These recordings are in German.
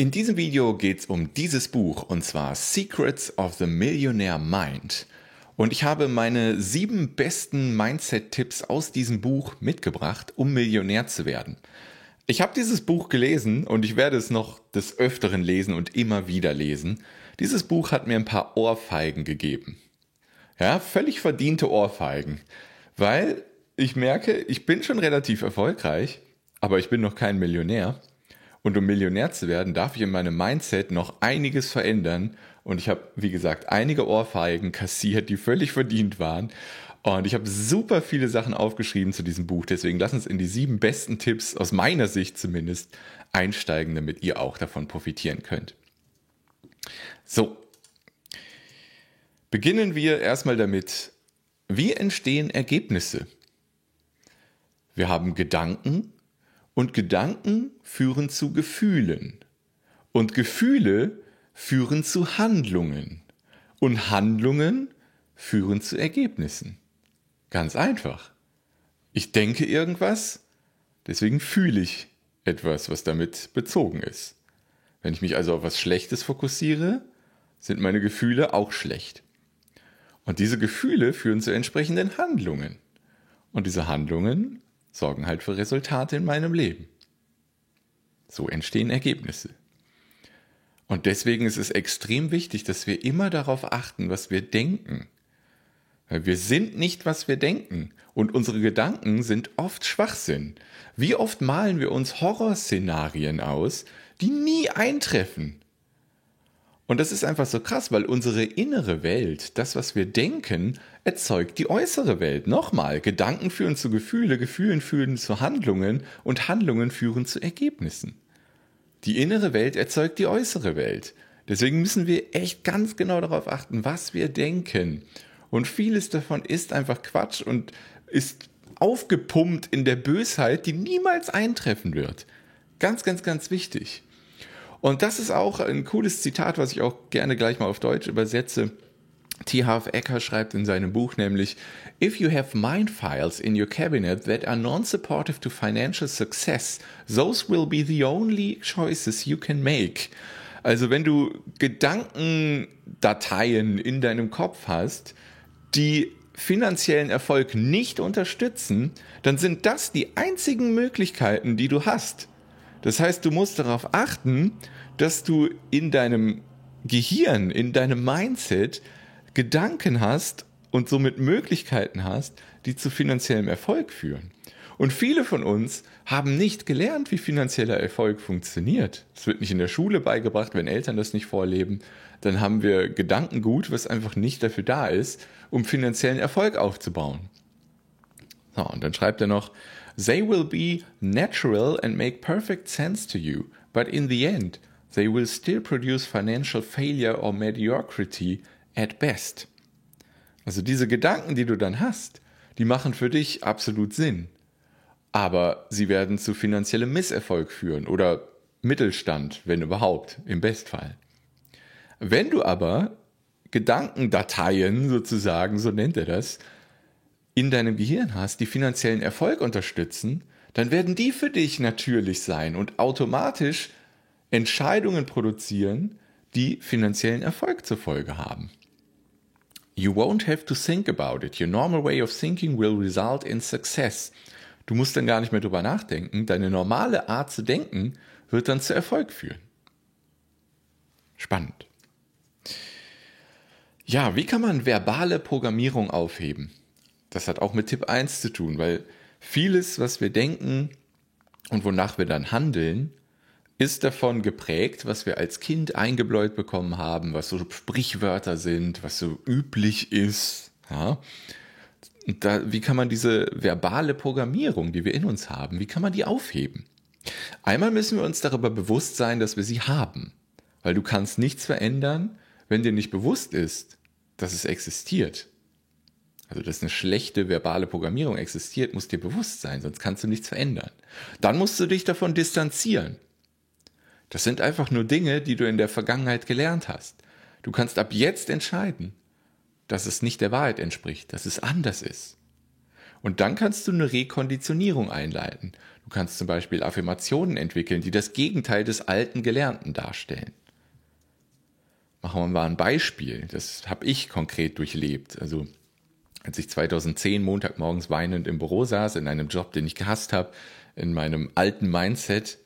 In diesem Video geht es um dieses Buch und zwar Secrets of the Millionaire Mind. Und ich habe meine sieben besten Mindset-Tipps aus diesem Buch mitgebracht, um Millionär zu werden. Ich habe dieses Buch gelesen und ich werde es noch des Öfteren lesen und immer wieder lesen. Dieses Buch hat mir ein paar Ohrfeigen gegeben. Ja, völlig verdiente Ohrfeigen. Weil ich merke, ich bin schon relativ erfolgreich, aber ich bin noch kein Millionär. Und um Millionär zu werden, darf ich in meinem Mindset noch einiges verändern. Und ich habe, wie gesagt, einige Ohrfeigen kassiert, die völlig verdient waren. Und ich habe super viele Sachen aufgeschrieben zu diesem Buch. Deswegen lass uns in die sieben besten Tipps, aus meiner Sicht zumindest, einsteigen, damit ihr auch davon profitieren könnt. So. Beginnen wir erstmal damit, wie entstehen Ergebnisse? Wir haben Gedanken und Gedanken führen zu Gefühlen. Und Gefühle führen zu Handlungen. Und Handlungen führen zu Ergebnissen. Ganz einfach. Ich denke irgendwas, deswegen fühle ich etwas, was damit bezogen ist. Wenn ich mich also auf was Schlechtes fokussiere, sind meine Gefühle auch schlecht. Und diese Gefühle führen zu entsprechenden Handlungen. Und diese Handlungen sorgen halt für Resultate in meinem Leben. So entstehen Ergebnisse. Und deswegen ist es extrem wichtig, dass wir immer darauf achten, was wir denken. Weil wir sind nicht, was wir denken. Und unsere Gedanken sind oft Schwachsinn. Wie oft malen wir uns Horrorszenarien aus, die nie eintreffen. Und das ist einfach so krass, weil unsere innere Welt, das, was wir denken, erzeugt die äußere Welt. Nochmal, Gedanken führen zu Gefühle, Gefühlen führen zu Handlungen und Handlungen führen zu Ergebnissen. Die innere Welt erzeugt die äußere Welt. Deswegen müssen wir echt ganz genau darauf achten, was wir denken. Und vieles davon ist einfach Quatsch und ist aufgepumpt in der Bösheit, die niemals eintreffen wird. Ganz, ganz, ganz wichtig. Und das ist auch ein cooles Zitat, was ich auch gerne gleich mal auf Deutsch übersetze. T. Harv Ecker schreibt in seinem Buch nämlich, If you have mind files in your cabinet that are non-supportive to financial success, those will be the only choices you can make. Also wenn du Gedankendateien in deinem Kopf hast, die finanziellen Erfolg nicht unterstützen, dann sind das die einzigen Möglichkeiten, die du hast. Das heißt, du musst darauf achten, dass du in deinem Gehirn, in deinem Mindset Gedanken hast und somit Möglichkeiten hast, die zu finanziellem Erfolg führen. Und viele von uns haben nicht gelernt, wie finanzieller Erfolg funktioniert. Es wird nicht in der Schule beigebracht, wenn Eltern das nicht vorleben. Dann haben wir Gedankengut, was einfach nicht dafür da ist, um finanziellen Erfolg aufzubauen. So, und dann schreibt er noch, They will be natural and make perfect sense to you, but in the end, they will still produce financial failure or mediocrity at best. Also diese Gedanken, die du dann hast, die machen für dich absolut Sinn. Aber sie werden zu finanziellem Misserfolg führen oder Mittelstand, wenn überhaupt, im Bestfall. Wenn du aber Gedankendateien sozusagen, so nennt er das, in deinem Gehirn hast, die finanziellen Erfolg unterstützen, dann werden die für dich natürlich sein und automatisch Entscheidungen produzieren, die finanziellen Erfolg zur Folge haben. You won't have to think about it. Your normal way of thinking will result in success. Du musst dann gar nicht mehr drüber nachdenken. Deine normale Art zu denken wird dann zu Erfolg führen. Spannend. Ja, wie kann man verbale Programmierung aufheben? das hat auch mit Tipp 1 zu tun, weil vieles, was wir denken und wonach wir dann handeln, ist davon geprägt, was wir als Kind eingebläut bekommen haben, was so Sprichwörter sind, was so üblich ist. Ja? Da, wie kann man diese verbale Programmierung, die wir in uns haben, wie kann man die aufheben? Einmal müssen wir uns darüber bewusst sein, dass wir sie haben, weil du kannst nichts verändern, wenn dir nicht bewusst ist, dass es existiert. Also, dass eine schlechte verbale Programmierung existiert, muss dir bewusst sein, sonst kannst du nichts verändern. Dann musst du dich davon distanzieren. Das sind einfach nur Dinge, die du in der Vergangenheit gelernt hast. Du kannst ab jetzt entscheiden, dass es nicht der Wahrheit entspricht, dass es anders ist. Und dann kannst du eine Rekonditionierung einleiten. Du kannst zum Beispiel Affirmationen entwickeln, die das Gegenteil des alten Gelernten darstellen. Machen wir mal ein Beispiel. Das habe ich konkret durchlebt. Also als ich 2010 Montagmorgens weinend im Büro saß, in einem Job, den ich gehasst habe, in meinem alten Mindset,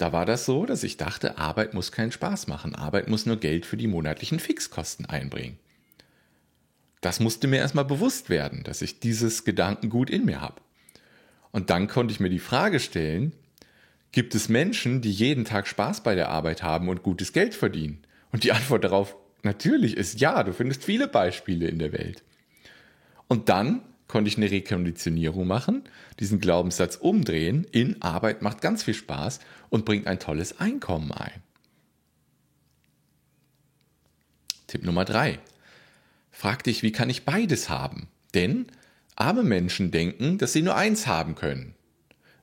da war das so, dass ich dachte, Arbeit muss keinen Spaß machen. Arbeit muss nur Geld für die monatlichen Fixkosten einbringen. Das musste mir erstmal bewusst werden, dass ich dieses Gedankengut in mir habe. Und dann konnte ich mir die Frage stellen, gibt es Menschen, die jeden Tag Spaß bei der Arbeit haben und gutes Geld verdienen? Und die Antwort darauf natürlich ist ja, du findest viele Beispiele in der Welt. Und dann konnte ich eine Rekonditionierung machen, diesen Glaubenssatz umdrehen in Arbeit macht ganz viel Spaß und bringt ein tolles Einkommen ein. Tipp Nummer drei: Frag dich, wie kann ich beides haben? Denn arme Menschen denken, dass sie nur eins haben können.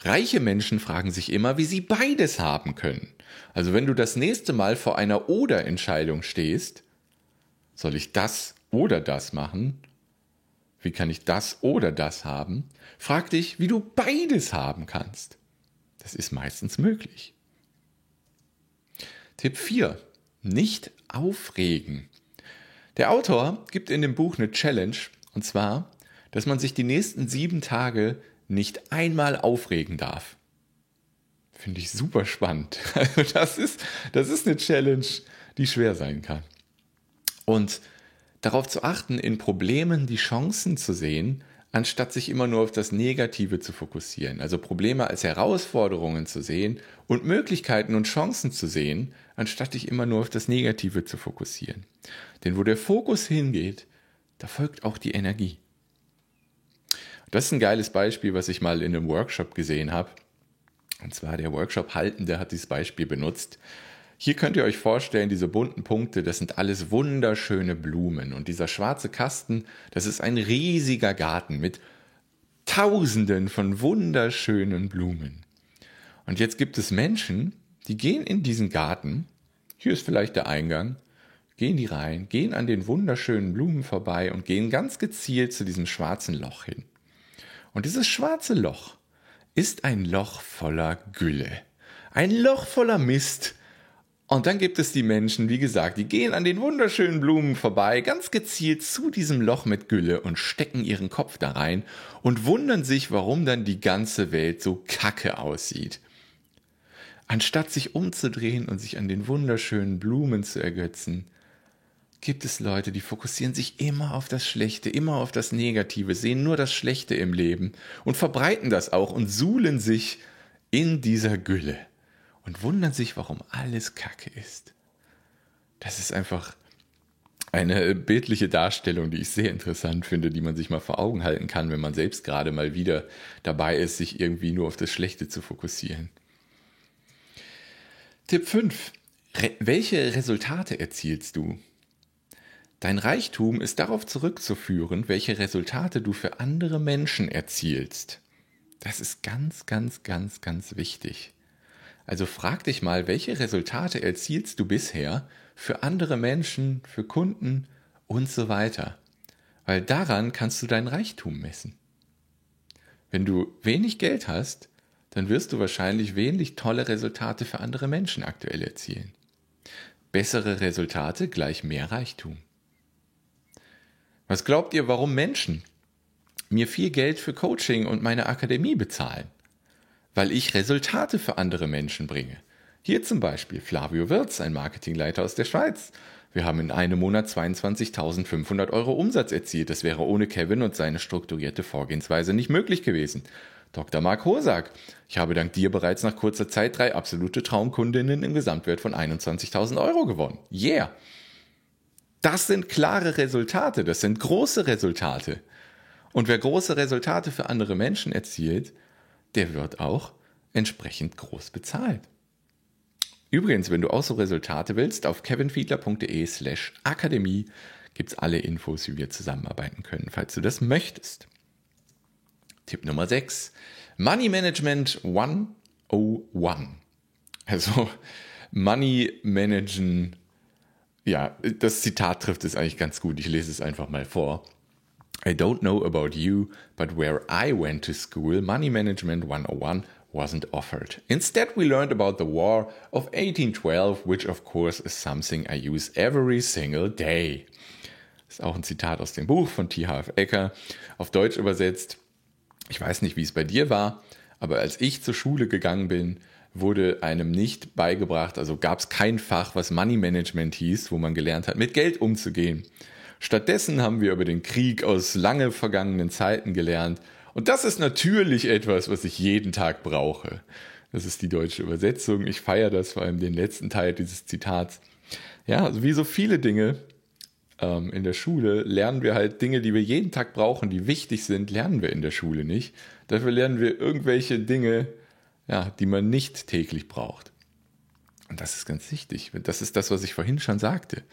Reiche Menschen fragen sich immer, wie sie beides haben können. Also wenn du das nächste Mal vor einer Oder-Entscheidung stehst, soll ich das oder das machen? Wie kann ich das oder das haben? Frag dich, wie du beides haben kannst. Das ist meistens möglich. Tipp 4. Nicht aufregen. Der Autor gibt in dem Buch eine Challenge, und zwar, dass man sich die nächsten sieben Tage nicht einmal aufregen darf. Finde ich super spannend. Also das ist, das ist eine Challenge, die schwer sein kann. Und darauf zu achten, in Problemen die Chancen zu sehen, anstatt sich immer nur auf das Negative zu fokussieren. Also Probleme als Herausforderungen zu sehen und Möglichkeiten und Chancen zu sehen, anstatt dich immer nur auf das Negative zu fokussieren. Denn wo der Fokus hingeht, da folgt auch die Energie. Das ist ein geiles Beispiel, was ich mal in einem Workshop gesehen habe. Und zwar der Workshop-Haltende hat dieses Beispiel benutzt. Hier könnt ihr euch vorstellen, diese bunten Punkte, das sind alles wunderschöne Blumen. Und dieser schwarze Kasten, das ist ein riesiger Garten mit Tausenden von wunderschönen Blumen. Und jetzt gibt es Menschen, die gehen in diesen Garten, hier ist vielleicht der Eingang, gehen die rein, gehen an den wunderschönen Blumen vorbei und gehen ganz gezielt zu diesem schwarzen Loch hin. Und dieses schwarze Loch ist ein Loch voller Gülle. Ein Loch voller Mist, und dann gibt es die Menschen, wie gesagt, die gehen an den wunderschönen Blumen vorbei, ganz gezielt zu diesem Loch mit Gülle und stecken ihren Kopf da rein und wundern sich, warum dann die ganze Welt so kacke aussieht. Anstatt sich umzudrehen und sich an den wunderschönen Blumen zu ergötzen, gibt es Leute, die fokussieren sich immer auf das Schlechte, immer auf das Negative, sehen nur das Schlechte im Leben und verbreiten das auch und suhlen sich in dieser Gülle und wundern sich, warum alles Kacke ist. Das ist einfach eine bildliche Darstellung, die ich sehr interessant finde, die man sich mal vor Augen halten kann, wenn man selbst gerade mal wieder dabei ist, sich irgendwie nur auf das Schlechte zu fokussieren. Tipp 5. Re welche Resultate erzielst du? Dein Reichtum ist darauf zurückzuführen, welche Resultate du für andere Menschen erzielst. Das ist ganz, ganz, ganz, ganz wichtig. Also frag dich mal, welche Resultate erzielst du bisher für andere Menschen, für Kunden und so weiter. Weil daran kannst du dein Reichtum messen. Wenn du wenig Geld hast, dann wirst du wahrscheinlich wenig tolle Resultate für andere Menschen aktuell erzielen. Bessere Resultate gleich mehr Reichtum. Was glaubt ihr, warum Menschen mir viel Geld für Coaching und meine Akademie bezahlen? Weil ich Resultate für andere Menschen bringe. Hier zum Beispiel Flavio Wirz, ein Marketingleiter aus der Schweiz. Wir haben in einem Monat 22.500 Euro Umsatz erzielt. Das wäre ohne Kevin und seine strukturierte Vorgehensweise nicht möglich gewesen. Dr. Mark Hosak, ich habe dank dir bereits nach kurzer Zeit drei absolute Traumkundinnen im Gesamtwert von 21.000 Euro gewonnen. Yeah! Das sind klare Resultate, das sind große Resultate. Und wer große Resultate für andere Menschen erzielt, der wird auch entsprechend groß bezahlt. Übrigens, wenn du auch so Resultate willst, auf kevinfiedler.de slash akademie gibt es alle Infos, wie wir zusammenarbeiten können, falls du das möchtest. Tipp Nummer 6. Money Management 101. Also Money Managen, ja, das Zitat trifft es eigentlich ganz gut. Ich lese es einfach mal vor. I don't know about you, but where I went to school, Money Management 101 wasn't offered. Instead, we learned about the War of 1812, which of course is something I use every single day. Das ist auch ein Zitat aus dem Buch von T.H.F. Ecker, auf Deutsch übersetzt. Ich weiß nicht, wie es bei dir war, aber als ich zur Schule gegangen bin, wurde einem nicht beigebracht, also gab es kein Fach, was Money Management hieß, wo man gelernt hat, mit Geld umzugehen. Stattdessen haben wir über den Krieg aus lange vergangenen Zeiten gelernt. Und das ist natürlich etwas, was ich jeden Tag brauche. Das ist die deutsche Übersetzung. Ich feiere das vor allem den letzten Teil dieses Zitats. Ja, also wie so viele Dinge ähm, in der Schule lernen wir halt Dinge, die wir jeden Tag brauchen, die wichtig sind, lernen wir in der Schule nicht. Dafür lernen wir irgendwelche Dinge, ja, die man nicht täglich braucht. Und das ist ganz wichtig. Das ist das, was ich vorhin schon sagte.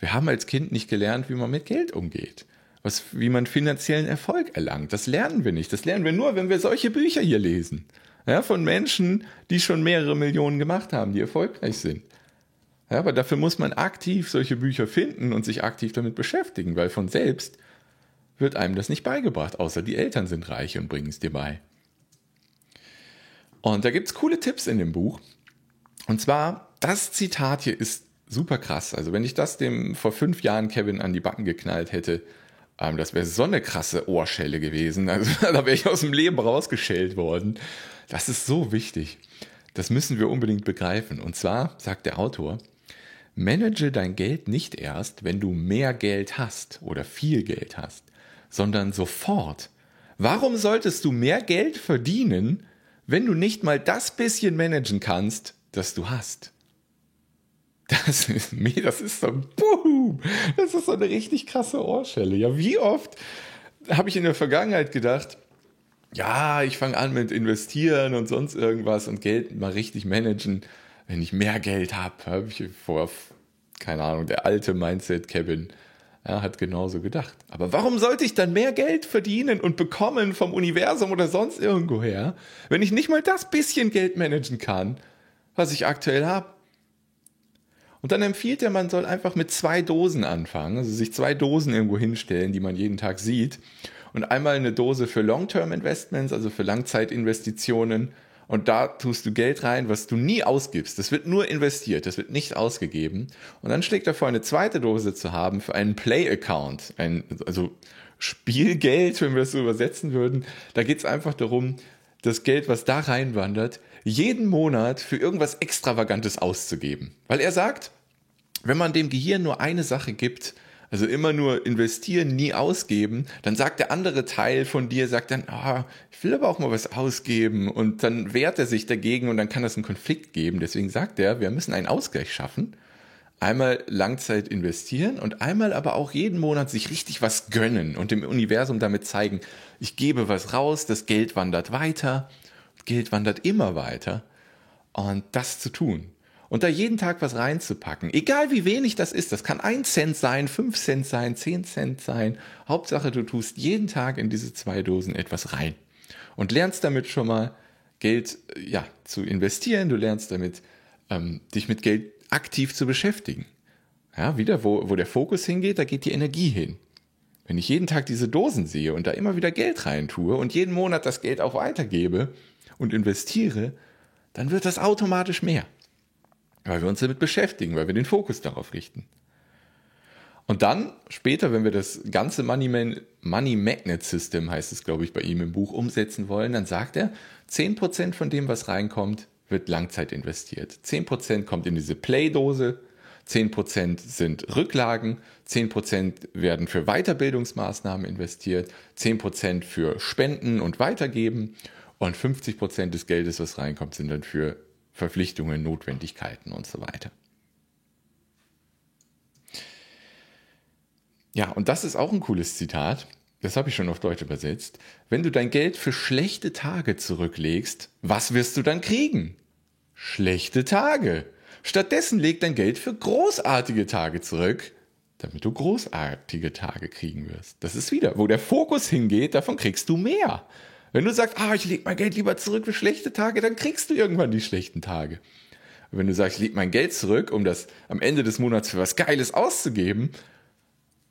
Wir haben als Kind nicht gelernt, wie man mit Geld umgeht. Was, wie man finanziellen Erfolg erlangt. Das lernen wir nicht. Das lernen wir nur, wenn wir solche Bücher hier lesen. Ja, von Menschen, die schon mehrere Millionen gemacht haben, die erfolgreich sind. Ja, aber dafür muss man aktiv solche Bücher finden und sich aktiv damit beschäftigen, weil von selbst wird einem das nicht beigebracht, außer die Eltern sind reich und bringen es dir bei. Und da gibt es coole Tipps in dem Buch. Und zwar, das Zitat hier ist super krass. Also wenn ich das dem vor fünf Jahren Kevin an die Backen geknallt hätte, ähm, das wäre so eine krasse Ohrschelle gewesen. Also da wäre ich aus dem Leben rausgeschält worden. Das ist so wichtig. Das müssen wir unbedingt begreifen. Und zwar sagt der Autor, manage dein Geld nicht erst, wenn du mehr Geld hast oder viel Geld hast, sondern sofort. Warum solltest du mehr Geld verdienen, wenn du nicht mal das bisschen managen kannst, das du hast? Das ist das ist so, boom, das ist so eine richtig krasse Ohrschelle. Ja, wie oft habe ich in der Vergangenheit gedacht, ja, ich fange an mit investieren und sonst irgendwas und Geld mal richtig managen. Wenn ich mehr Geld habe, habe ich vor, keine Ahnung, der alte Mindset Kevin ja, hat genauso gedacht. Aber warum sollte ich dann mehr Geld verdienen und bekommen vom Universum oder sonst irgendwo her, wenn ich nicht mal das bisschen Geld managen kann, was ich aktuell habe? Und dann empfiehlt er, man soll einfach mit zwei Dosen anfangen, also sich zwei Dosen irgendwo hinstellen, die man jeden Tag sieht. Und einmal eine Dose für Long-Term-Investments, also für Langzeitinvestitionen. Und da tust du Geld rein, was du nie ausgibst. Das wird nur investiert, das wird nicht ausgegeben. Und dann schlägt er vor, eine zweite Dose zu haben für einen Play-Account. Ein, also Spielgeld, wenn wir es so übersetzen würden. Da geht es einfach darum, das Geld, was da reinwandert, jeden Monat für irgendwas Extravagantes auszugeben. Weil er sagt, wenn man dem Gehirn nur eine Sache gibt, also immer nur investieren, nie ausgeben, dann sagt der andere Teil von dir, sagt dann, ah, ich will aber auch mal was ausgeben und dann wehrt er sich dagegen und dann kann das einen Konflikt geben. Deswegen sagt er, wir müssen einen Ausgleich schaffen. Einmal Langzeit investieren und einmal aber auch jeden Monat sich richtig was gönnen und dem Universum damit zeigen, ich gebe was raus, das Geld wandert weiter Geld wandert immer weiter. Und das zu tun. Und da jeden Tag was reinzupacken, egal wie wenig das ist, das kann ein Cent sein, fünf Cent sein, zehn Cent sein. Hauptsache, du tust jeden Tag in diese zwei Dosen etwas rein und lernst damit schon mal Geld ja, zu investieren. Du lernst damit, ähm, dich mit Geld aktiv zu beschäftigen. Ja, wieder, wo, wo der Fokus hingeht, da geht die Energie hin. Wenn ich jeden Tag diese Dosen sehe und da immer wieder Geld rein tue und jeden Monat das Geld auch weitergebe, und investiere, dann wird das automatisch mehr. Weil wir uns damit beschäftigen, weil wir den Fokus darauf richten. Und dann später, wenn wir das ganze Money, Man, Money Magnet System, heißt es, glaube ich, bei ihm im Buch umsetzen wollen, dann sagt er, 10% von dem, was reinkommt, wird Langzeit investiert. 10% kommt in diese Play-Dose, 10% sind Rücklagen, 10% werden für Weiterbildungsmaßnahmen investiert, 10% für Spenden und Weitergeben und 50 Prozent des Geldes, was reinkommt, sind dann für Verpflichtungen, Notwendigkeiten und so weiter. Ja, und das ist auch ein cooles Zitat. Das habe ich schon auf Deutsch übersetzt. Wenn du dein Geld für schlechte Tage zurücklegst, was wirst du dann kriegen? Schlechte Tage. Stattdessen leg dein Geld für großartige Tage zurück, damit du großartige Tage kriegen wirst. Das ist wieder, wo der Fokus hingeht, davon kriegst du mehr. Wenn du sagst, ah, ich lege mein Geld lieber zurück für schlechte Tage, dann kriegst du irgendwann die schlechten Tage. Und wenn du sagst, ich lege mein Geld zurück, um das am Ende des Monats für was Geiles auszugeben,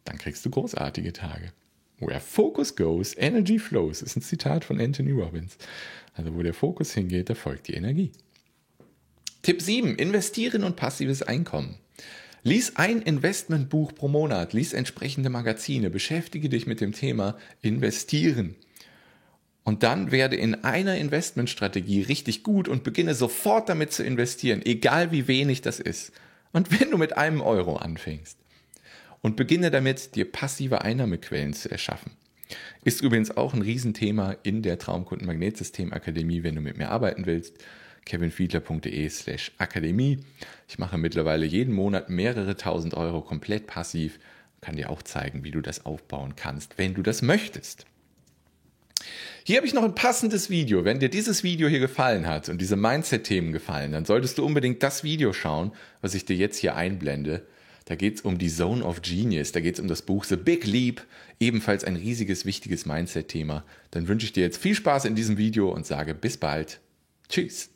dann kriegst du großartige Tage. Where focus goes, energy flows. Ist ein Zitat von Anthony Robbins. Also wo der Fokus hingeht, da folgt die Energie. Tipp 7. Investieren und passives Einkommen. Lies ein Investmentbuch pro Monat, lies entsprechende Magazine, beschäftige dich mit dem Thema Investieren. Und dann werde in einer Investmentstrategie richtig gut und beginne sofort damit zu investieren, egal wie wenig das ist. Und wenn du mit einem Euro anfängst und beginne damit, dir passive Einnahmequellen zu erschaffen. Ist übrigens auch ein Riesenthema in der Traumkunden-Magnetsystem-Akademie, wenn du mit mir arbeiten willst. kevinfiedler.de slash Akademie. Ich mache mittlerweile jeden Monat mehrere tausend Euro komplett passiv. Kann dir auch zeigen, wie du das aufbauen kannst, wenn du das möchtest. Hier habe ich noch ein passendes Video. Wenn dir dieses Video hier gefallen hat und diese Mindset-Themen gefallen, dann solltest du unbedingt das Video schauen, was ich dir jetzt hier einblende. Da geht es um die Zone of Genius, da geht es um das Buch The Big Leap, ebenfalls ein riesiges, wichtiges Mindset-Thema. Dann wünsche ich dir jetzt viel Spaß in diesem Video und sage bis bald. Tschüss.